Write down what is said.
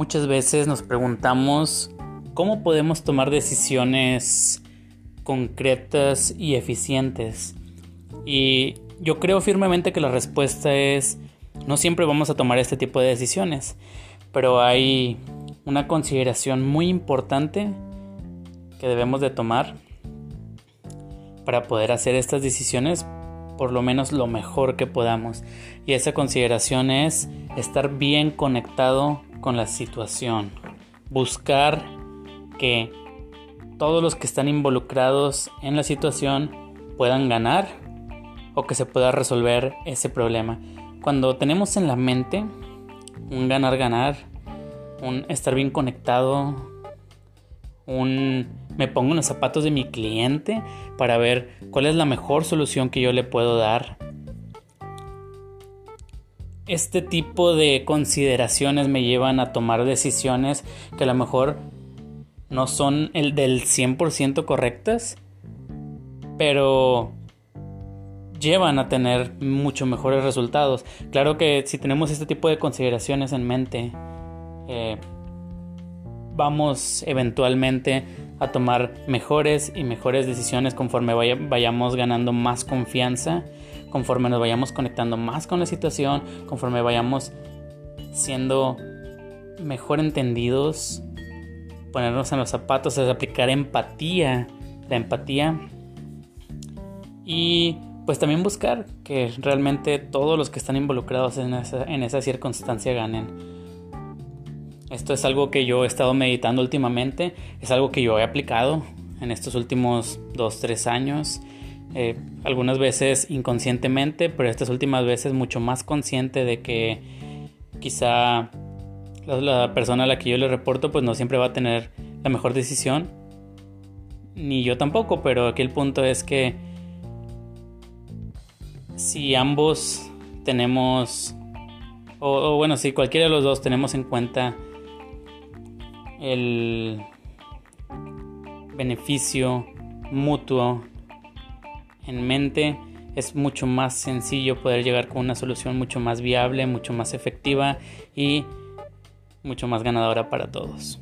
Muchas veces nos preguntamos cómo podemos tomar decisiones concretas y eficientes. Y yo creo firmemente que la respuesta es no siempre vamos a tomar este tipo de decisiones, pero hay una consideración muy importante que debemos de tomar para poder hacer estas decisiones por lo menos lo mejor que podamos. Y esa consideración es estar bien conectado con la situación. Buscar que todos los que están involucrados en la situación puedan ganar o que se pueda resolver ese problema. Cuando tenemos en la mente un ganar-ganar, un estar bien conectado, un me pongo en los zapatos de mi cliente para ver cuál es la mejor solución que yo le puedo dar. Este tipo de consideraciones me llevan a tomar decisiones que a lo mejor no son el del 100% correctas, pero llevan a tener mucho mejores resultados. Claro que si tenemos este tipo de consideraciones en mente, eh, vamos eventualmente a tomar mejores y mejores decisiones conforme vayamos ganando más confianza, conforme nos vayamos conectando más con la situación, conforme vayamos siendo mejor entendidos, ponernos en los zapatos, es aplicar empatía, la empatía y pues también buscar que realmente todos los que están involucrados en esa, en esa circunstancia ganen. Esto es algo que yo he estado meditando últimamente, es algo que yo he aplicado en estos últimos 2-3 años. Eh, algunas veces inconscientemente, pero estas últimas veces mucho más consciente de que quizá la, persona a la que yo le reporto pues no siempre va a tener la mejor decisión, ni yo tampoco, pero aquí el punto es que si ambos tenemos, o bueno, si cualquiera de los dos tenemos en cuenta el beneficio mutuo en mente, es mucho más sencillo poder llegar con una solución mucho más viable, mucho más efectiva y mucho más ganadora para todos.